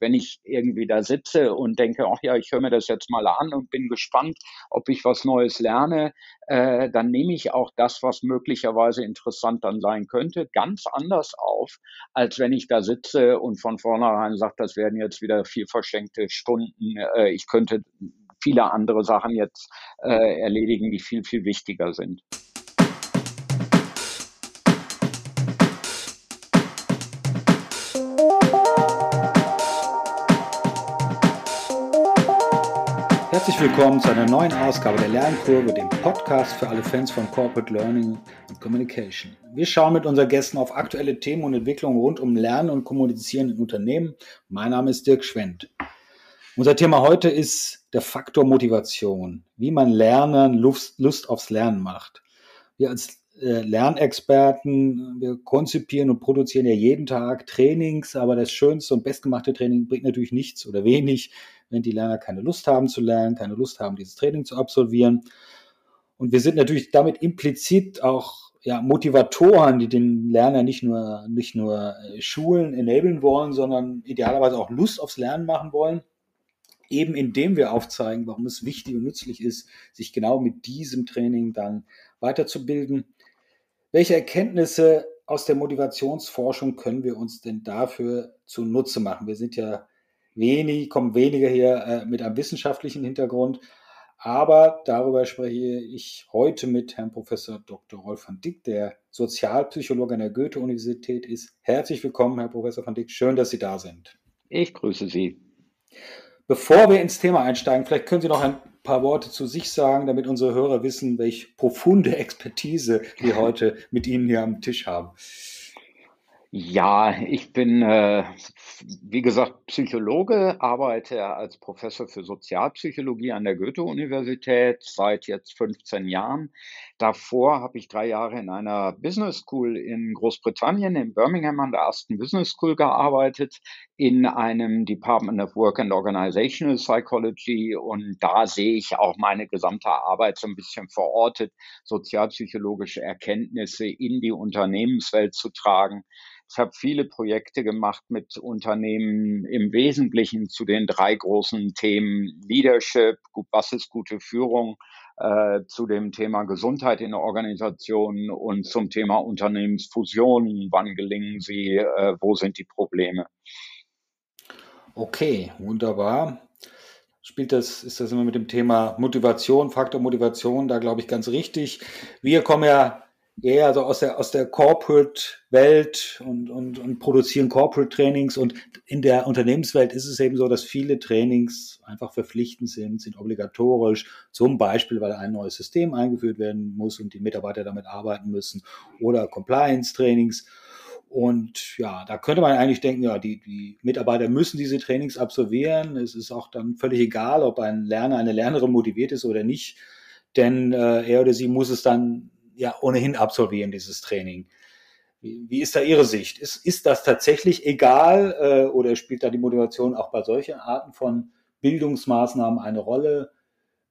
wenn ich irgendwie da sitze und denke, ach ja, ich höre mir das jetzt mal an und bin gespannt, ob ich was Neues lerne, äh, dann nehme ich auch das, was möglicherweise interessant dann sein könnte, ganz anders auf, als wenn ich da sitze und von vornherein sage, das werden jetzt wieder vier verschenkte Stunden. Äh, ich könnte viele andere Sachen jetzt äh, erledigen, die viel, viel wichtiger sind. Herzlich willkommen zu einer neuen Ausgabe der Lernkurve, dem Podcast für alle Fans von Corporate Learning und Communication. Wir schauen mit unseren Gästen auf aktuelle Themen und Entwicklungen rund um Lernen und Kommunizieren in Unternehmen. Mein Name ist Dirk Schwendt. Unser Thema heute ist der Faktor Motivation, wie man Lernen Lust, Lust aufs Lernen macht. Wir als Lernexperten, wir konzipieren und produzieren ja jeden Tag Trainings, aber das schönste und bestgemachte Training bringt natürlich nichts oder wenig, wenn die Lerner keine Lust haben zu lernen, keine Lust haben, dieses Training zu absolvieren. Und wir sind natürlich damit implizit auch ja, Motivatoren, die den Lerner nicht nur, nicht nur äh, schulen, enablen wollen, sondern idealerweise auch Lust aufs Lernen machen wollen. Eben indem wir aufzeigen, warum es wichtig und nützlich ist, sich genau mit diesem Training dann weiterzubilden. Welche Erkenntnisse aus der Motivationsforschung können wir uns denn dafür zunutze machen? Wir sind ja wenig, kommen weniger hier äh, mit einem wissenschaftlichen Hintergrund. Aber darüber spreche ich heute mit Herrn Professor Dr. Rolf van Dick, der Sozialpsychologe an der Goethe-Universität ist. Herzlich willkommen, Herr Professor van Dick. Schön, dass Sie da sind. Ich grüße Sie. Bevor wir ins Thema einsteigen, vielleicht können Sie noch ein paar Worte zu sich sagen, damit unsere Hörer wissen, welche profunde Expertise wir heute mit Ihnen hier am Tisch haben. Ja, ich bin, äh, wie gesagt, Psychologe, arbeite als Professor für Sozialpsychologie an der Goethe-Universität seit jetzt 15 Jahren. Davor habe ich drei Jahre in einer Business School in Großbritannien, in Birmingham an der ersten Business School gearbeitet, in einem Department of Work and Organizational Psychology. Und da sehe ich auch meine gesamte Arbeit so ein bisschen verortet, sozialpsychologische Erkenntnisse in die Unternehmenswelt zu tragen. Ich habe viele Projekte gemacht mit Unternehmen im Wesentlichen zu den drei großen Themen Leadership, was ist gute Führung, äh, zu dem Thema Gesundheit in Organisationen und zum Thema Unternehmensfusionen. Wann gelingen sie? Äh, wo sind die Probleme? Okay, wunderbar. Spielt das, ist das immer mit dem Thema Motivation, Faktor Motivation, da glaube ich ganz richtig. Wir kommen ja eher also aus der, aus der Corporate-Welt und, und, und produzieren Corporate-Trainings. Und in der Unternehmenswelt ist es eben so, dass viele Trainings einfach verpflichtend sind, sind obligatorisch. Zum Beispiel, weil ein neues System eingeführt werden muss und die Mitarbeiter damit arbeiten müssen oder Compliance-Trainings. Und ja, da könnte man eigentlich denken, ja, die, die Mitarbeiter müssen diese Trainings absolvieren. Es ist auch dann völlig egal, ob ein Lerner, eine Lernerin motiviert ist oder nicht. Denn äh, er oder sie muss es dann ja ohnehin absolvieren, dieses Training. Wie, ist da Ihre Sicht? Ist, ist das tatsächlich egal äh, oder spielt da die Motivation auch bei solchen Arten von Bildungsmaßnahmen eine Rolle?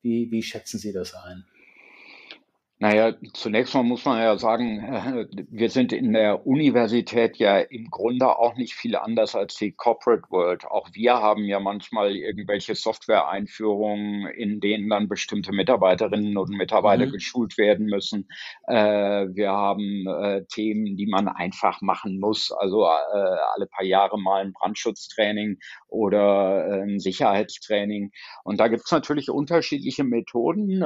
Wie, wie schätzen Sie das ein? Naja, zunächst mal muss man ja sagen, äh, wir sind in der Universität ja im Grunde auch nicht viel anders als die Corporate World. Auch wir haben ja manchmal irgendwelche Software-Einführungen, in denen dann bestimmte Mitarbeiterinnen und Mitarbeiter mhm. geschult werden müssen. Äh, wir haben äh, Themen, die man einfach machen muss, also alle paar Jahre mal ein Brandschutztraining oder ein Sicherheitstraining. Und da gibt es natürlich unterschiedliche Methoden,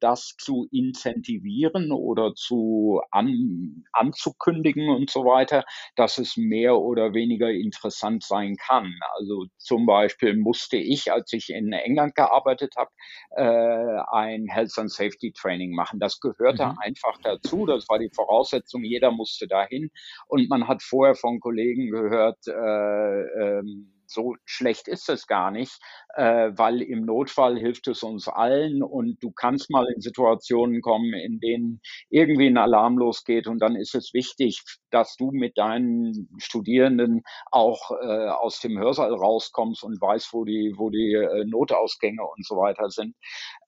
das zu intensivieren incentivieren oder zu an, anzukündigen und so weiter, dass es mehr oder weniger interessant sein kann. Also zum Beispiel musste ich, als ich in England gearbeitet habe, äh, ein Health and Safety Training machen. Das gehörte mhm. einfach dazu. Das war die Voraussetzung. Jeder musste dahin. Und man hat vorher von Kollegen gehört, äh, ähm, so schlecht ist es gar nicht, äh, weil im Notfall hilft es uns allen und du kannst mal in Situationen kommen, in denen irgendwie ein Alarm losgeht und dann ist es wichtig, dass du mit deinen Studierenden auch äh, aus dem Hörsaal rauskommst und weißt, wo die, wo die äh, Notausgänge und so weiter sind.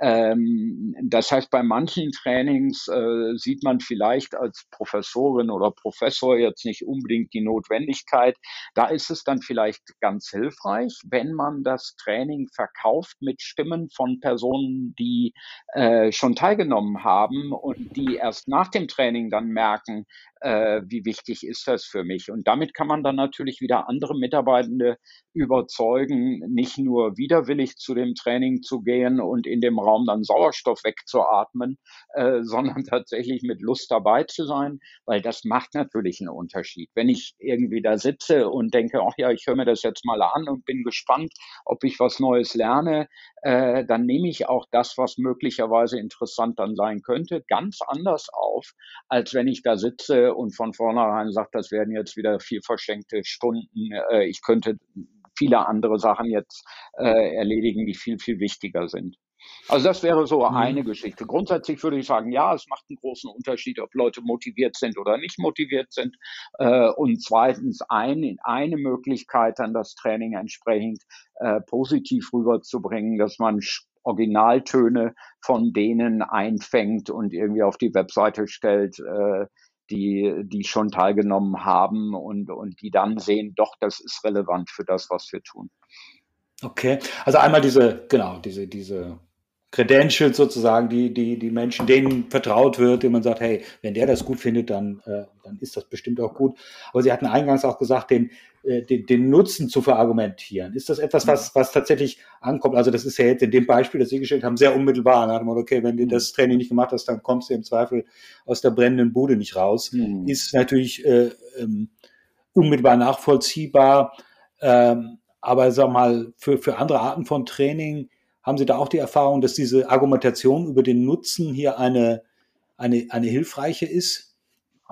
Ähm, das heißt, bei manchen Trainings äh, sieht man vielleicht als Professorin oder Professor jetzt nicht unbedingt die Notwendigkeit. Da ist es dann vielleicht ganz hilfreich, wenn man das Training verkauft mit Stimmen von Personen, die äh, schon teilgenommen haben und die erst nach dem Training dann merken, äh, wie wichtig ist das für mich. Und damit kann man dann natürlich wieder andere Mitarbeitende überzeugen, nicht nur widerwillig zu dem Training zu gehen und in dem Raum dann Sauerstoff wegzuatmen, äh, sondern tatsächlich mit Lust dabei zu sein, weil das macht natürlich einen Unterschied. Wenn ich irgendwie da sitze und denke, ach ja, ich höre mir das jetzt mal an und bin gespannt, ob ich was Neues lerne, äh, dann nehme ich auch das, was möglicherweise interessant dann sein könnte, ganz anders auf, als wenn ich da sitze und von vornherein sage, das werden jetzt wieder vier verschenkte Stunden. Äh, ich könnte viele andere Sachen jetzt äh, erledigen, die viel, viel wichtiger sind. Also das wäre so mhm. eine Geschichte. Grundsätzlich würde ich sagen, ja, es macht einen großen Unterschied, ob Leute motiviert sind oder nicht motiviert sind. Äh, und zweitens ein, eine Möglichkeit, dann das Training entsprechend positiv rüberzubringen, dass man Originaltöne von denen einfängt und irgendwie auf die Webseite stellt, die, die schon teilgenommen haben und, und die dann sehen, doch, das ist relevant für das, was wir tun. Okay, also einmal diese, genau, diese, diese Credentials sozusagen, die, die, die Menschen, denen vertraut wird, denen man sagt, hey, wenn der das gut findet, dann, äh, dann ist das bestimmt auch gut. Aber Sie hatten eingangs auch gesagt, den, äh, den, den Nutzen zu verargumentieren. Ist das etwas, was, was tatsächlich ankommt? Also das ist ja jetzt in dem Beispiel, das Sie gestellt haben, sehr unmittelbar. Da man, okay, wenn du das Training nicht gemacht hast, dann kommst du im Zweifel aus der brennenden Bude nicht raus. Mhm. Ist natürlich äh, ähm, unmittelbar nachvollziehbar. Ähm, aber sag mal, für, für andere Arten von Training, haben Sie da auch die Erfahrung, dass diese Argumentation über den Nutzen hier eine, eine, eine hilfreiche ist?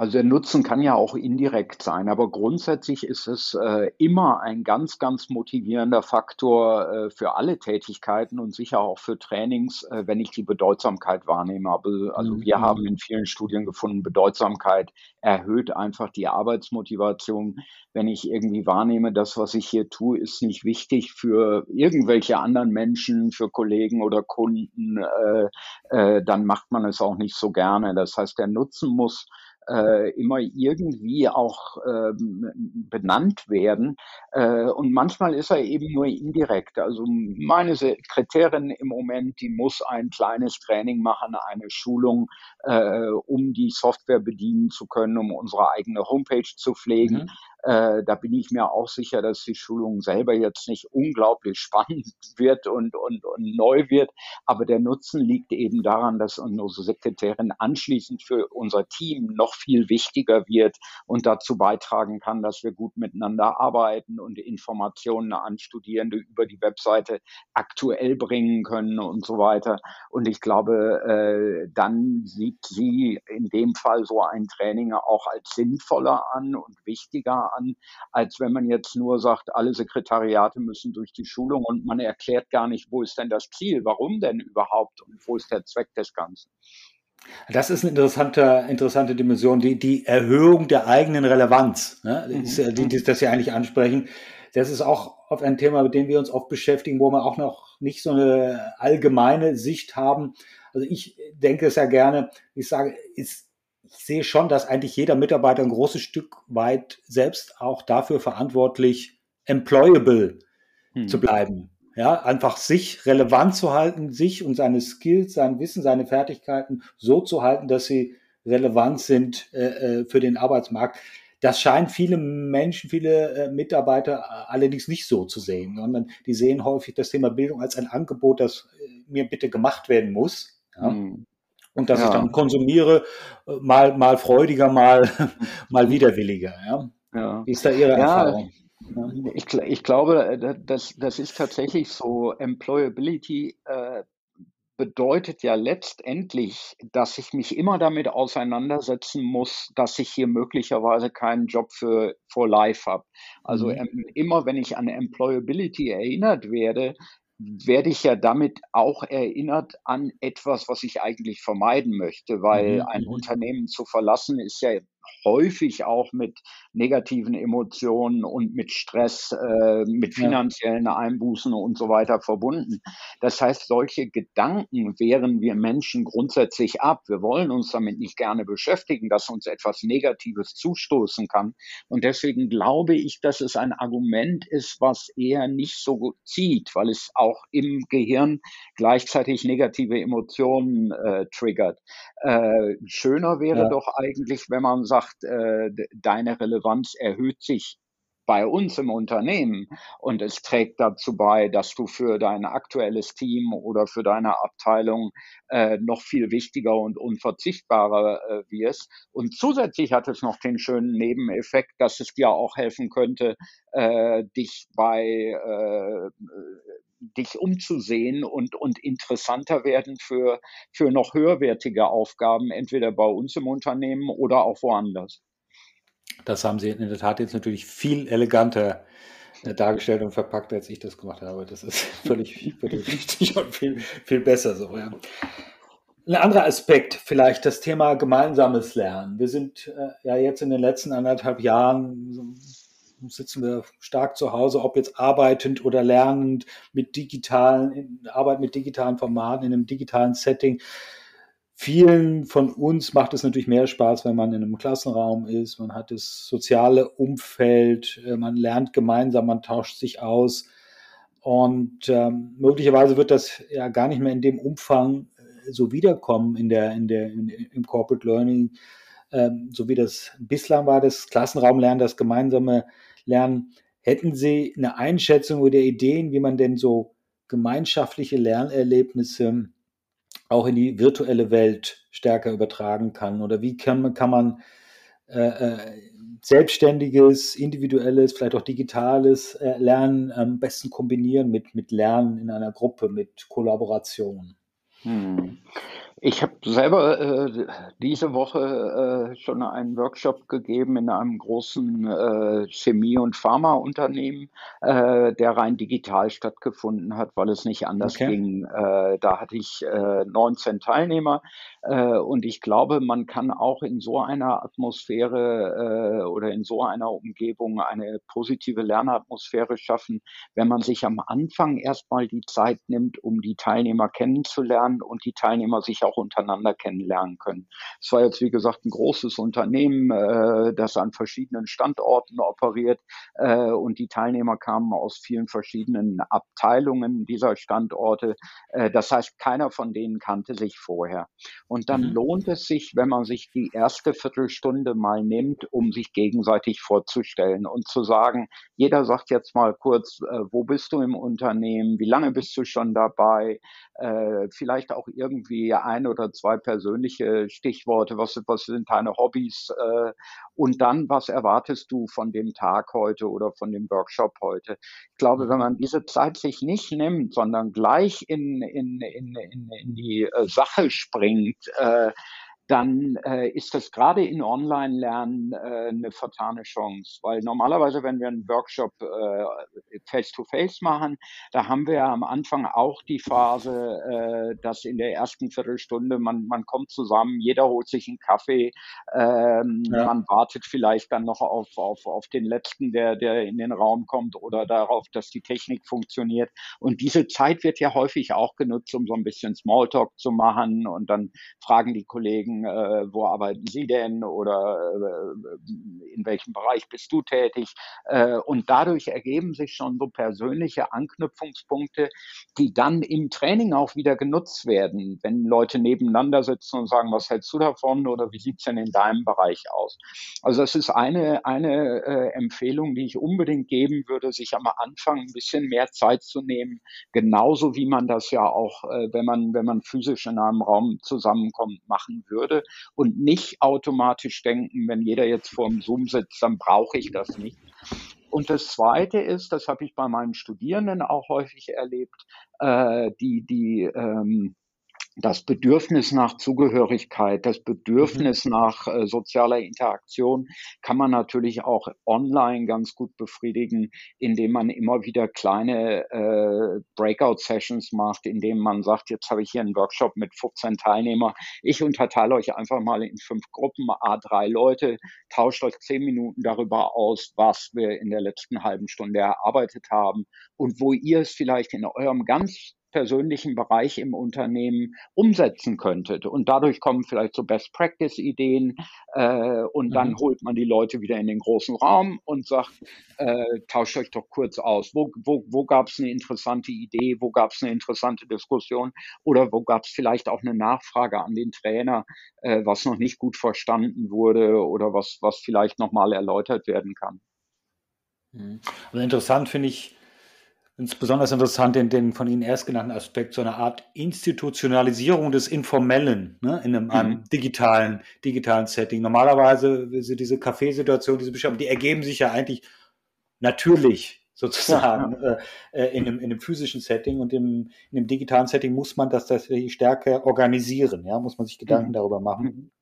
Also der Nutzen kann ja auch indirekt sein, aber grundsätzlich ist es äh, immer ein ganz, ganz motivierender Faktor äh, für alle Tätigkeiten und sicher auch für Trainings, äh, wenn ich die Bedeutsamkeit wahrnehme. Also wir mhm. haben in vielen Studien gefunden, Bedeutsamkeit erhöht einfach die Arbeitsmotivation. Wenn ich irgendwie wahrnehme, das, was ich hier tue, ist nicht wichtig für irgendwelche anderen Menschen, für Kollegen oder Kunden, äh, äh, dann macht man es auch nicht so gerne. Das heißt, der Nutzen muss äh, immer irgendwie auch ähm, benannt werden. Äh, und manchmal ist er eben nur indirekt. Also meine Sekretärin im Moment, die muss ein kleines Training machen, eine Schulung, äh, um die Software bedienen zu können, um unsere eigene Homepage zu pflegen. Mhm. Äh, da bin ich mir auch sicher, dass die Schulung selber jetzt nicht unglaublich spannend wird und, und, und neu wird. Aber der Nutzen liegt eben daran, dass unsere Sekretärin anschließend für unser Team noch viel wichtiger wird und dazu beitragen kann, dass wir gut miteinander arbeiten und Informationen an Studierende über die Webseite aktuell bringen können und so weiter. Und ich glaube, äh, dann sieht sie in dem Fall so ein Training auch als sinnvoller an und wichtiger an, als wenn man jetzt nur sagt, alle Sekretariate müssen durch die Schulung und man erklärt gar nicht, wo ist denn das Ziel, warum denn überhaupt und wo ist der Zweck des Ganzen. Das ist eine interessante, interessante Dimension, die, die Erhöhung der eigenen Relevanz, ne? Mhm. die, die, das Sie eigentlich ansprechen. Das ist auch oft ein Thema, mit dem wir uns oft beschäftigen, wo wir auch noch nicht so eine allgemeine Sicht haben. Also ich denke es ja gerne, ich sage, ist ich sehe schon, dass eigentlich jeder Mitarbeiter ein großes Stück weit selbst auch dafür verantwortlich, employable hm. zu bleiben. Ja, einfach sich relevant zu halten, sich und seine Skills, sein Wissen, seine Fertigkeiten so zu halten, dass sie relevant sind äh, äh für den Arbeitsmarkt. Das scheinen viele Menschen, viele äh, Mitarbeiter äh, allerdings nicht so zu sehen, sondern die sehen häufig das Thema Bildung als ein Angebot, das äh, mir bitte gemacht werden muss. Ja? Hm und dass ja. ich dann konsumiere, äh, mal, mal freudiger, mal, mal widerwilliger. Ja? Ja. Wie ist da Ihre Erfahrung? Ich, ich glaube, äh, das, das ist tatsächlich so. Employability äh, bedeutet ja letztendlich, dass ich mich immer damit auseinandersetzen muss, dass ich hier möglicherweise keinen Job für for life habe. Also mhm. ähm, immer wenn ich an Employability erinnert werde, werde ich ja damit auch erinnert an etwas, was ich eigentlich vermeiden möchte, weil mhm. ein mhm. Unternehmen zu verlassen ist ja häufig auch mit negativen Emotionen und mit Stress, äh, mit finanziellen Einbußen und so weiter verbunden. Das heißt, solche Gedanken wehren wir Menschen grundsätzlich ab. Wir wollen uns damit nicht gerne beschäftigen, dass uns etwas Negatives zustoßen kann. Und deswegen glaube ich, dass es ein Argument ist, was eher nicht so gut zieht, weil es auch im Gehirn gleichzeitig negative Emotionen äh, triggert. Äh, schöner wäre ja. doch eigentlich, wenn man sagt, äh, deine Relevanz erhöht sich bei uns im Unternehmen und es trägt dazu bei, dass du für dein aktuelles Team oder für deine Abteilung äh, noch viel wichtiger und unverzichtbarer äh, wirst. Und zusätzlich hat es noch den schönen Nebeneffekt, dass es dir auch helfen könnte, äh, dich bei äh, dich umzusehen und, und interessanter werden für, für noch höherwertige Aufgaben, entweder bei uns im Unternehmen oder auch woanders. Das haben Sie in der Tat jetzt natürlich viel eleganter äh, dargestellt und verpackt, als ich das gemacht habe. Das ist völlig, völlig richtig und viel, viel besser so. Ja. Ein anderer Aspekt, vielleicht das Thema gemeinsames Lernen. Wir sind äh, ja jetzt in den letzten anderthalb Jahren sitzen wir stark zu Hause, ob jetzt arbeitend oder lernend mit digitalen, Arbeit mit digitalen Formaten in einem digitalen Setting. Vielen von uns macht es natürlich mehr Spaß, wenn man in einem Klassenraum ist. Man hat das soziale Umfeld, äh, man lernt gemeinsam, man tauscht sich aus. Und ähm, möglicherweise wird das ja gar nicht mehr in dem Umfang äh, so wiederkommen in der, in der, in, im Corporate Learning, ähm, so wie das bislang war, das Klassenraumlernen, das gemeinsame lernen. Hätten Sie eine Einschätzung oder Ideen, wie man denn so gemeinschaftliche Lernerlebnisse auch in die virtuelle Welt stärker übertragen kann? Oder wie kann, kann man äh, äh, selbstständiges, individuelles, vielleicht auch digitales äh, Lernen am besten kombinieren mit, mit Lernen in einer Gruppe, mit Kollaboration? Hm. Ich habe selber äh, diese Woche äh, schon einen Workshop gegeben in einem großen äh, Chemie- und Pharmaunternehmen, äh, der rein digital stattgefunden hat, weil es nicht anders okay. ging. Äh, da hatte ich äh, 19 Teilnehmer äh, und ich glaube, man kann auch in so einer Atmosphäre oder in so einer Umgebung eine positive Lernatmosphäre schaffen, wenn man sich am Anfang erstmal die Zeit nimmt, um die Teilnehmer kennenzulernen und die Teilnehmer sich auch untereinander kennenlernen können. Es war jetzt, wie gesagt, ein großes Unternehmen, äh, das an verschiedenen Standorten operiert und die Teilnehmer kamen aus vielen verschiedenen Abteilungen dieser Standorte. das heißt, keiner von denen kannte sich vorher. Und dann mhm. lohnt es sich, wenn man sich die erste Viertelstunde mal nimmt, um sich gegenseitig vorzustellen und zu sagen, jeder sagt jetzt mal kurz, äh, wo bist du im Unternehmen, wie lange bist du schon dabei, äh, vielleicht auch irgendwie ein oder zwei persönliche Stichworte, was, was sind deine Hobbys äh, und dann, was erwartest du von dem Tag heute oder von dem Workshop heute. Ich glaube, wenn mhm. man diese Zeit sich nicht nimmt, sondern gleich in, in, in, in, in die äh, Sache springt, äh, dann äh, ist das gerade in Online-Lernen äh, eine vertane Chance. Weil normalerweise, wenn wir einen Workshop äh, face-to-face machen, da haben wir ja am Anfang auch die Phase, äh, dass in der ersten Viertelstunde man, man kommt zusammen, jeder holt sich einen Kaffee, ähm, ja. man wartet vielleicht dann noch auf, auf, auf den letzten, der, der in den Raum kommt oder darauf, dass die Technik funktioniert. Und diese Zeit wird ja häufig auch genutzt, um so ein bisschen Smalltalk zu machen und dann fragen die Kollegen, äh, wo arbeiten Sie denn oder äh, in welchem Bereich bist du tätig? Äh, und dadurch ergeben sich schon so persönliche Anknüpfungspunkte, die dann im Training auch wieder genutzt werden, wenn Leute nebeneinander sitzen und sagen, was hältst du davon oder wie sieht's denn in deinem Bereich aus? Also das ist eine, eine äh, Empfehlung, die ich unbedingt geben würde, sich am Anfang ein bisschen mehr Zeit zu nehmen, genauso wie man das ja auch, äh, wenn man, wenn man physisch in einem Raum zusammenkommt, machen würde würde und nicht automatisch denken, wenn jeder jetzt vor dem Zoom sitzt, dann brauche ich das nicht. Und das Zweite ist, das habe ich bei meinen Studierenden auch häufig erlebt, äh, die, die ähm, das Bedürfnis nach Zugehörigkeit, das Bedürfnis mhm. nach äh, sozialer Interaktion kann man natürlich auch online ganz gut befriedigen, indem man immer wieder kleine äh, Breakout-Sessions macht, indem man sagt, jetzt habe ich hier einen Workshop mit 15 Teilnehmer. Ich unterteile euch einfach mal in fünf Gruppen, a drei Leute, tauscht euch zehn Minuten darüber aus, was wir in der letzten halben Stunde erarbeitet haben und wo ihr es vielleicht in eurem ganz persönlichen Bereich im Unternehmen umsetzen könntet. Und dadurch kommen vielleicht so Best-Practice-Ideen äh, und mhm. dann holt man die Leute wieder in den großen Raum und sagt, äh, tauscht euch doch kurz aus. Wo, wo, wo gab es eine interessante Idee, wo gab es eine interessante Diskussion oder wo gab es vielleicht auch eine Nachfrage an den Trainer, äh, was noch nicht gut verstanden wurde oder was, was vielleicht nochmal erläutert werden kann. Mhm. Also interessant finde ich, finde es besonders interessant, den, den von Ihnen erst genannten Aspekt, so eine Art Institutionalisierung des Informellen ne, in einem, mhm. einem, digitalen, digitalen Setting. Normalerweise diese Kaffeesituation, diese Beschreibung, die ergeben sich ja eigentlich natürlich sozusagen ja, ja. Äh, äh, in, einem, in einem physischen Setting und im, in einem digitalen Setting muss man das tatsächlich stärker organisieren, ja, muss man sich Gedanken mhm. darüber machen.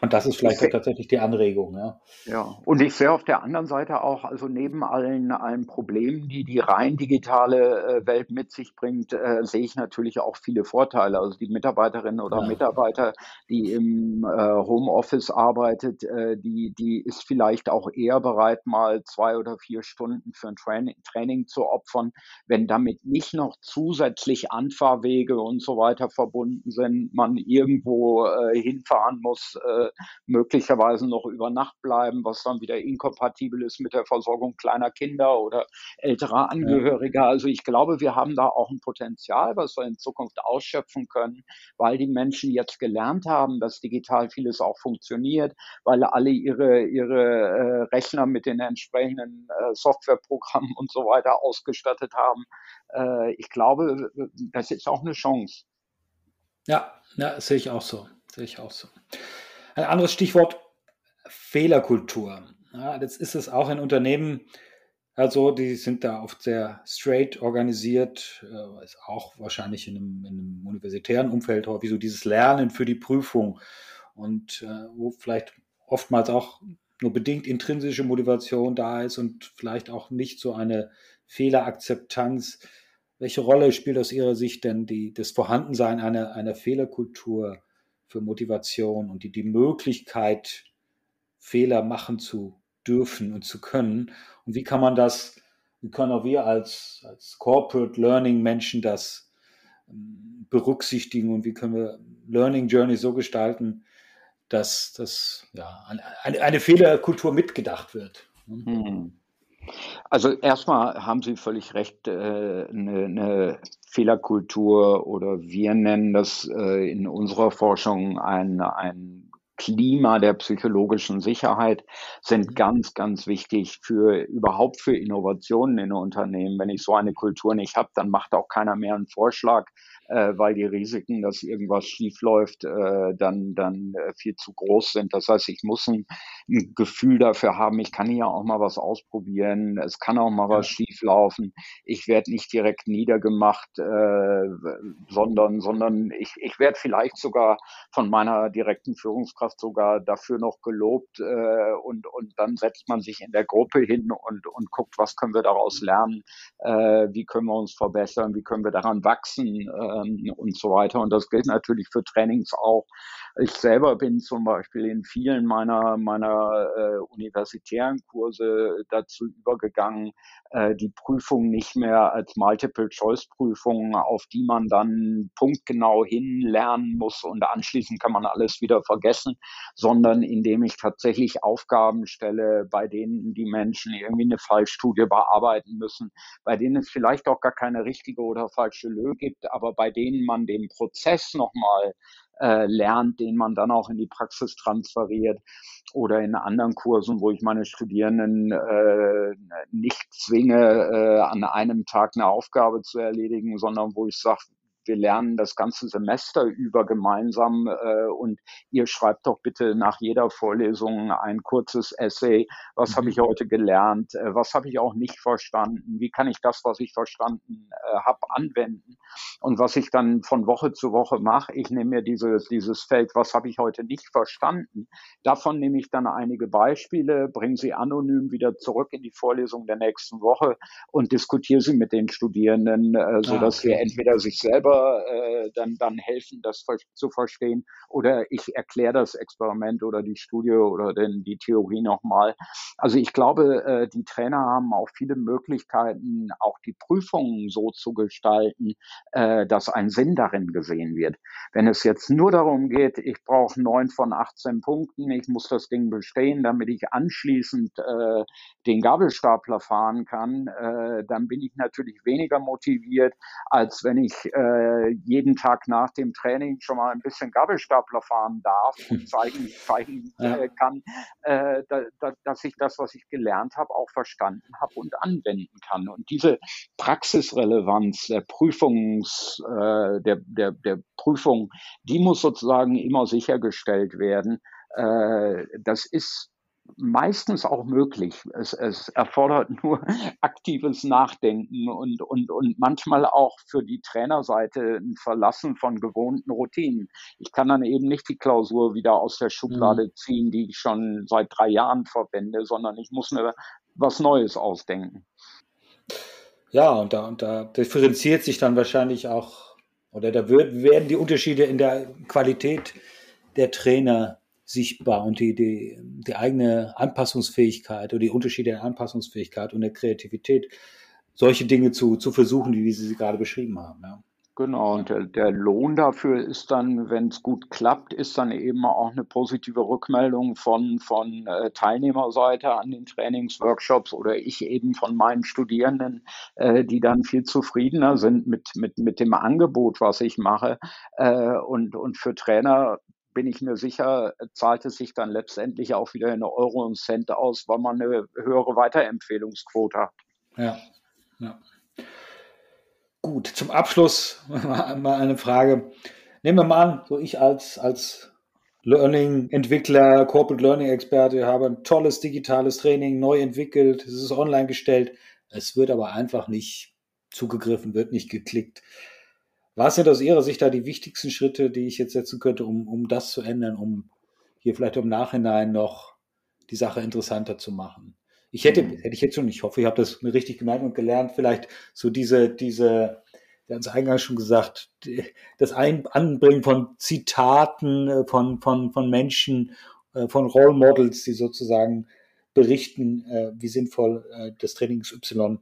Und das ist vielleicht seh, tatsächlich die Anregung, ja. Ja, und ich sehe auf der anderen Seite auch, also neben allen, allen Problemen, die die rein digitale äh, Welt mit sich bringt, äh, sehe ich natürlich auch viele Vorteile. Also die Mitarbeiterinnen oder ja. Mitarbeiter, die im äh, Homeoffice arbeitet, äh, die, die ist vielleicht auch eher bereit, mal zwei oder vier Stunden für ein Training, Training zu opfern, wenn damit nicht noch zusätzlich Anfahrwege und so weiter verbunden sind, man irgendwo äh, hinfahren muss, äh, möglicherweise noch über Nacht bleiben, was dann wieder inkompatibel ist mit der Versorgung kleiner Kinder oder älterer Angehöriger. Also ich glaube, wir haben da auch ein Potenzial, was wir in Zukunft ausschöpfen können, weil die Menschen jetzt gelernt haben, dass digital vieles auch funktioniert, weil alle ihre, ihre äh, Rechner mit den entsprechenden äh, Softwareprogrammen und so weiter ausgestattet haben. Äh, ich glaube, das ist auch eine Chance. Ja, ja, sehe ich auch so. Sehe ich auch so. Ein anderes Stichwort, Fehlerkultur. Ja, jetzt ist es auch in Unternehmen, also die sind da oft sehr straight organisiert, äh, ist auch wahrscheinlich in einem, in einem, universitären Umfeld häufig so dieses Lernen für die Prüfung und äh, wo vielleicht oftmals auch nur bedingt intrinsische Motivation da ist und vielleicht auch nicht so eine Fehlerakzeptanz. Welche Rolle spielt aus Ihrer Sicht denn die, das Vorhandensein einer, einer Fehlerkultur für Motivation und die, die Möglichkeit, Fehler machen zu dürfen und zu können. Und wie kann man das, wie können auch wir als, als Corporate Learning Menschen das ähm, berücksichtigen und wie können wir Learning Journey so gestalten, dass, dass ja, eine, eine Fehlerkultur mitgedacht wird. Hm. Also erstmal haben Sie völlig recht, äh, eine, eine Fehlerkultur oder wir nennen das äh, in unserer Forschung ein, ein Klima der psychologischen Sicherheit sind mhm. ganz, ganz wichtig für überhaupt für Innovationen in Unternehmen. Wenn ich so eine Kultur nicht habe, dann macht auch keiner mehr einen Vorschlag, äh, weil die Risiken, dass irgendwas schief läuft, äh, dann, dann äh, viel zu groß sind. Das heißt, ich muss ein, ein, Gefühl dafür haben, ich kann hier auch mal was ausprobieren, es kann auch mal ja. was schief laufen. Ich werde nicht direkt niedergemacht, äh, sondern, sondern ich, ich werde vielleicht sogar von meiner direkten Führungskraft sogar dafür noch gelobt äh, und, und dann setzt man sich in der Gruppe hin und, und guckt, was können wir daraus lernen, äh, wie können wir uns verbessern, wie können wir daran wachsen. Äh, ähm, und so weiter. Und das gilt natürlich für Trainings auch. Ich selber bin zum Beispiel in vielen meiner, meiner äh, universitären Kurse dazu übergegangen, äh, die Prüfung nicht mehr als Multiple-Choice-Prüfung, auf die man dann punktgenau hinlernen muss und anschließend kann man alles wieder vergessen, sondern indem ich tatsächlich Aufgaben stelle, bei denen die Menschen irgendwie eine Fallstudie bearbeiten müssen, bei denen es vielleicht auch gar keine richtige oder falsche Lösung gibt, aber bei denen man den Prozess nochmal äh, lernt, den man dann auch in die Praxis transferiert oder in anderen Kursen, wo ich meine Studierenden äh, nicht zwinge, äh, an einem Tag eine Aufgabe zu erledigen, sondern wo ich sage, wir lernen das ganze Semester über gemeinsam äh, und ihr schreibt doch bitte nach jeder Vorlesung ein kurzes Essay, was mhm. habe ich heute gelernt, äh, was habe ich auch nicht verstanden, wie kann ich das, was ich verstanden äh, habe, anwenden? Und was ich dann von Woche zu Woche mache, ich nehme mir dieses, dieses Feld, was habe ich heute nicht verstanden, davon nehme ich dann einige Beispiele, bringe sie anonym wieder zurück in die Vorlesung der nächsten Woche und diskutiere sie mit den Studierenden, äh, so dass ah, okay. wir entweder sich selber äh, dann, dann helfen, das zu verstehen, oder ich erkläre das Experiment oder die Studie oder den, die Theorie nochmal. Also ich glaube, äh, die Trainer haben auch viele Möglichkeiten, auch die Prüfungen so zu gestalten, äh, dass ein Sinn darin gesehen wird. Wenn es jetzt nur darum geht, ich brauche neun von 18 Punkten, ich muss das Ding bestehen, damit ich anschließend äh, den Gabelstapler fahren kann, äh, dann bin ich natürlich weniger motiviert, als wenn ich äh, jeden Tag nach dem Training schon mal ein bisschen Gabelstapler fahren darf und zeigen, zeigen äh, kann, äh, da, da, dass ich das, was ich gelernt habe, auch verstanden habe und anwenden kann. Und diese Praxisrelevanz der Prüfungs, äh, der, der, der Prüfung, die muss sozusagen immer sichergestellt werden. Äh, das ist meistens auch möglich. Es, es erfordert nur aktives Nachdenken und, und, und manchmal auch für die Trainerseite ein Verlassen von gewohnten Routinen. Ich kann dann eben nicht die Klausur wieder aus der Schublade mhm. ziehen, die ich schon seit drei Jahren verwende, sondern ich muss mir was Neues ausdenken. Ja, und da, und da differenziert sich dann wahrscheinlich auch, oder da wird, werden die Unterschiede in der Qualität der Trainer sichtbar und die, die, die eigene Anpassungsfähigkeit oder die Unterschiede der Anpassungsfähigkeit und der Kreativität, solche Dinge zu, zu versuchen, wie Sie sie gerade beschrieben haben. Ja. Genau, und der, der Lohn dafür ist dann, wenn es gut klappt, ist dann eben auch eine positive Rückmeldung von, von äh, Teilnehmerseite an den Trainingsworkshops oder ich eben von meinen Studierenden, äh, die dann viel zufriedener sind mit, mit, mit dem Angebot, was ich mache. Äh, und, und für Trainer bin ich mir sicher, zahlt es sich dann letztendlich auch wieder in Euro und Cent aus, weil man eine höhere Weiterempfehlungsquote hat. Ja, ja. Gut, zum Abschluss mal eine Frage. Nehmen wir mal an, so ich als, als Learning-Entwickler, Corporate Learning-Experte habe ein tolles digitales Training neu entwickelt, es ist online gestellt, es wird aber einfach nicht zugegriffen, wird nicht geklickt. Was sind aus Ihrer Sicht da die wichtigsten Schritte, die ich jetzt setzen könnte, um, um das zu ändern, um hier vielleicht im Nachhinein noch die Sache interessanter zu machen? Ich hätte, mhm. hätte ich jetzt schon, ich hoffe, ich habe das mir richtig gemerkt und gelernt, vielleicht so diese, diese, wir haben es eingangs schon gesagt, das Ein Anbringen von Zitaten äh, von, von, von Menschen, äh, von Role Models, die sozusagen berichten, äh, wie sinnvoll das Training Y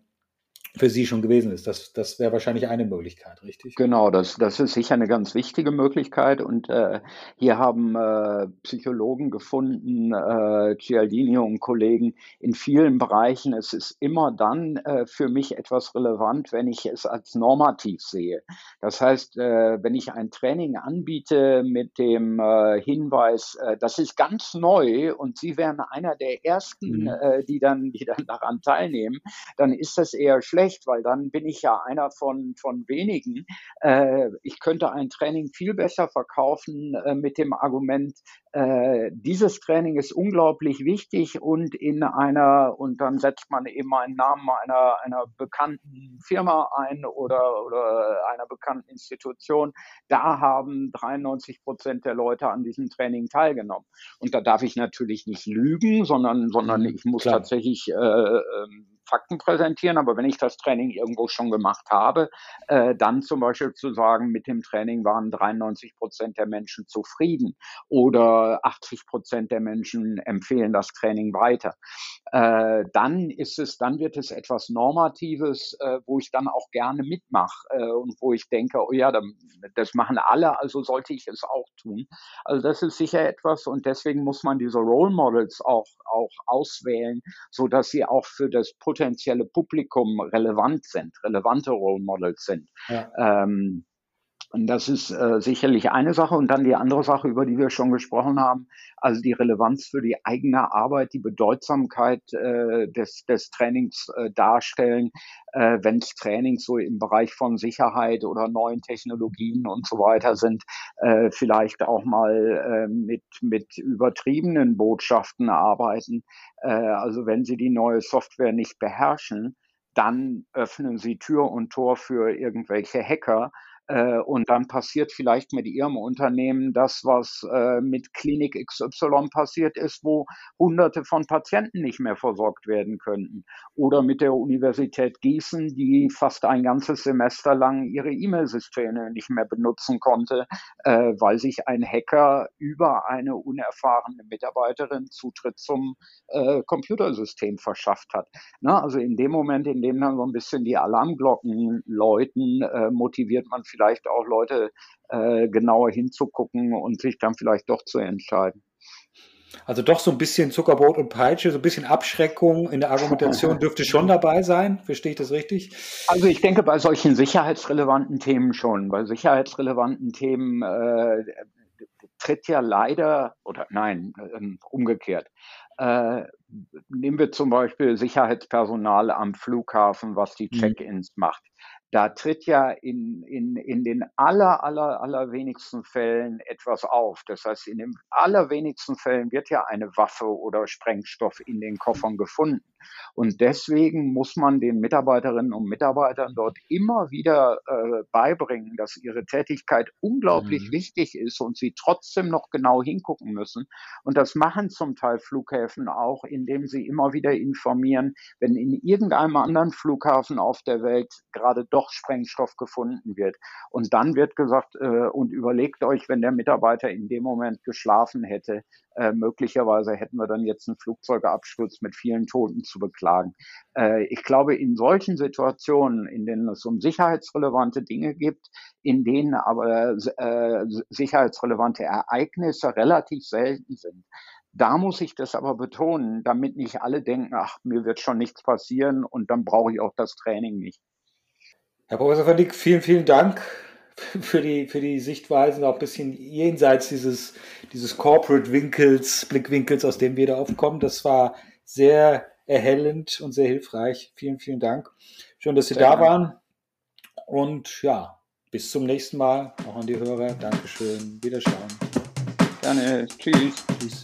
für Sie schon gewesen ist. Das, das wäre wahrscheinlich eine Möglichkeit, richtig? Genau, das, das ist sicher eine ganz wichtige Möglichkeit. Und äh, hier haben äh, Psychologen gefunden, äh, Cialdini und Kollegen in vielen Bereichen, es ist immer dann äh, für mich etwas relevant, wenn ich es als normativ sehe. Das heißt, äh, wenn ich ein Training anbiete mit dem äh, Hinweis, äh, das ist ganz neu und Sie wären einer der ersten, mhm. die, dann, die dann daran teilnehmen, dann ist das eher schlecht schlecht, weil dann bin ich ja einer von, von wenigen. Äh, ich könnte ein Training viel besser verkaufen äh, mit dem Argument, äh, dieses Training ist unglaublich wichtig und in einer, und dann setzt man eben einen Namen einer, einer bekannten Firma ein oder, oder einer bekannten Institution. Da haben 93 Prozent der Leute an diesem Training teilgenommen. Und da darf ich natürlich nicht lügen, sondern, sondern mhm, ich muss Klar. tatsächlich äh, ähm, Fakten präsentieren, aber wenn ich das Training irgendwo schon gemacht habe, äh, dann zum Beispiel zu sagen, mit dem Training waren 93 Prozent der Menschen zufrieden oder 80 Prozent der Menschen empfehlen das Training weiter. Äh, dann ist es, dann wird es etwas Normatives, äh, wo ich dann auch gerne mitmache äh, und wo ich denke, oh ja, das machen alle, also sollte ich es auch tun. Also das ist sicher etwas und deswegen muss man diese Role Models auch, auch auswählen, so dass sie auch für das Potenzial potenzielle Publikum relevant sind, relevante Role Models sind. Ja. Ähm, Und das ist äh, sicherlich eine Sache. Und dann die andere Sache, über die wir schon gesprochen haben, also die Relevanz für die eigene Arbeit, die Bedeutsamkeit äh, des, des Trainings äh, darstellen, äh, wenn Trainings so im Bereich von Sicherheit oder neuen Technologien und so weiter sind, äh, vielleicht auch mal äh, mit, mit übertriebenen Botschaften arbeiten. Äh, also wenn Sie die neue Software nicht beherrschen, dann öffnen Sie Tür und Tor für irgendwelche Hacker, äh, und dann passiert vielleicht mit Ihrem Unternehmen das, was äh, mit Klinik XY passiert ist, wo Hunderte von Patienten nicht mehr versorgt werden könnten. Oder mit der Universität Gießen, die fast ein ganzes Semester lang ihre E-Mail-Systeme nicht mehr benutzen konnte, äh, weil sich ein Hacker über eine unerfahrene Mitarbeiterin Zutritt zum äh, Computersystem verschafft hat. Na, also in dem Moment, in dem dann so ein bisschen die Alarmglocken läuten, äh, motiviert man vielleicht vielleicht auch Leute äh, genauer hinzugucken und sich dann vielleicht doch zu entscheiden. Also doch so ein bisschen Zuckerbrot und Peitsche, so ein bisschen Abschreckung in der Argumentation dürfte schon dabei sein. Verstehe ich das richtig? Also ich denke bei solchen sicherheitsrelevanten Themen schon. Bei sicherheitsrelevanten Themen äh, tritt ja leider, oder nein, äh, umgekehrt. Äh, nehmen wir zum Beispiel Sicherheitspersonal am Flughafen, was die mhm. Check-ins mhm. macht da tritt ja in, in, in den aller, aller, allerwenigsten Fällen etwas auf. Das heißt, in den allerwenigsten Fällen wird ja eine Waffe oder Sprengstoff in den Koffern gefunden. Und deswegen muss man den Mitarbeiterinnen und Mitarbeitern dort immer wieder äh, beibringen, dass ihre Tätigkeit unglaublich mhm. wichtig ist und sie trotzdem noch genau hingucken müssen. Und das machen zum Teil Flughäfen auch, indem sie immer wieder informieren, wenn in irgendeinem anderen Flughafen auf der Welt gerade doch Sprengstoff gefunden wird. Und dann wird gesagt, äh, und überlegt euch, wenn der Mitarbeiter in dem Moment geschlafen hätte, äh, möglicherweise hätten wir dann jetzt einen Flugzeugabsturz mit vielen Toten zu beklagen. Äh, ich glaube, in solchen Situationen, in denen es um sicherheitsrelevante Dinge gibt, in denen aber äh, sicherheitsrelevante Ereignisse relativ selten sind, da muss ich das aber betonen, damit nicht alle denken, ach, mir wird schon nichts passieren und dann brauche ich auch das Training nicht. Herr Professor van Dijk, vielen, vielen Dank für die, für die Sichtweisen, auch ein bisschen jenseits dieses, dieses Corporate-Winkels, Blickwinkels, aus dem wir da aufkommen. Das war sehr erhellend und sehr hilfreich. Vielen, vielen Dank. Schön, dass Sie sehr da Dank. waren. Und ja, bis zum nächsten Mal. Auch an die Hörer. Dankeschön. Wiederschauen. Gerne. Tschüss. Tschüss.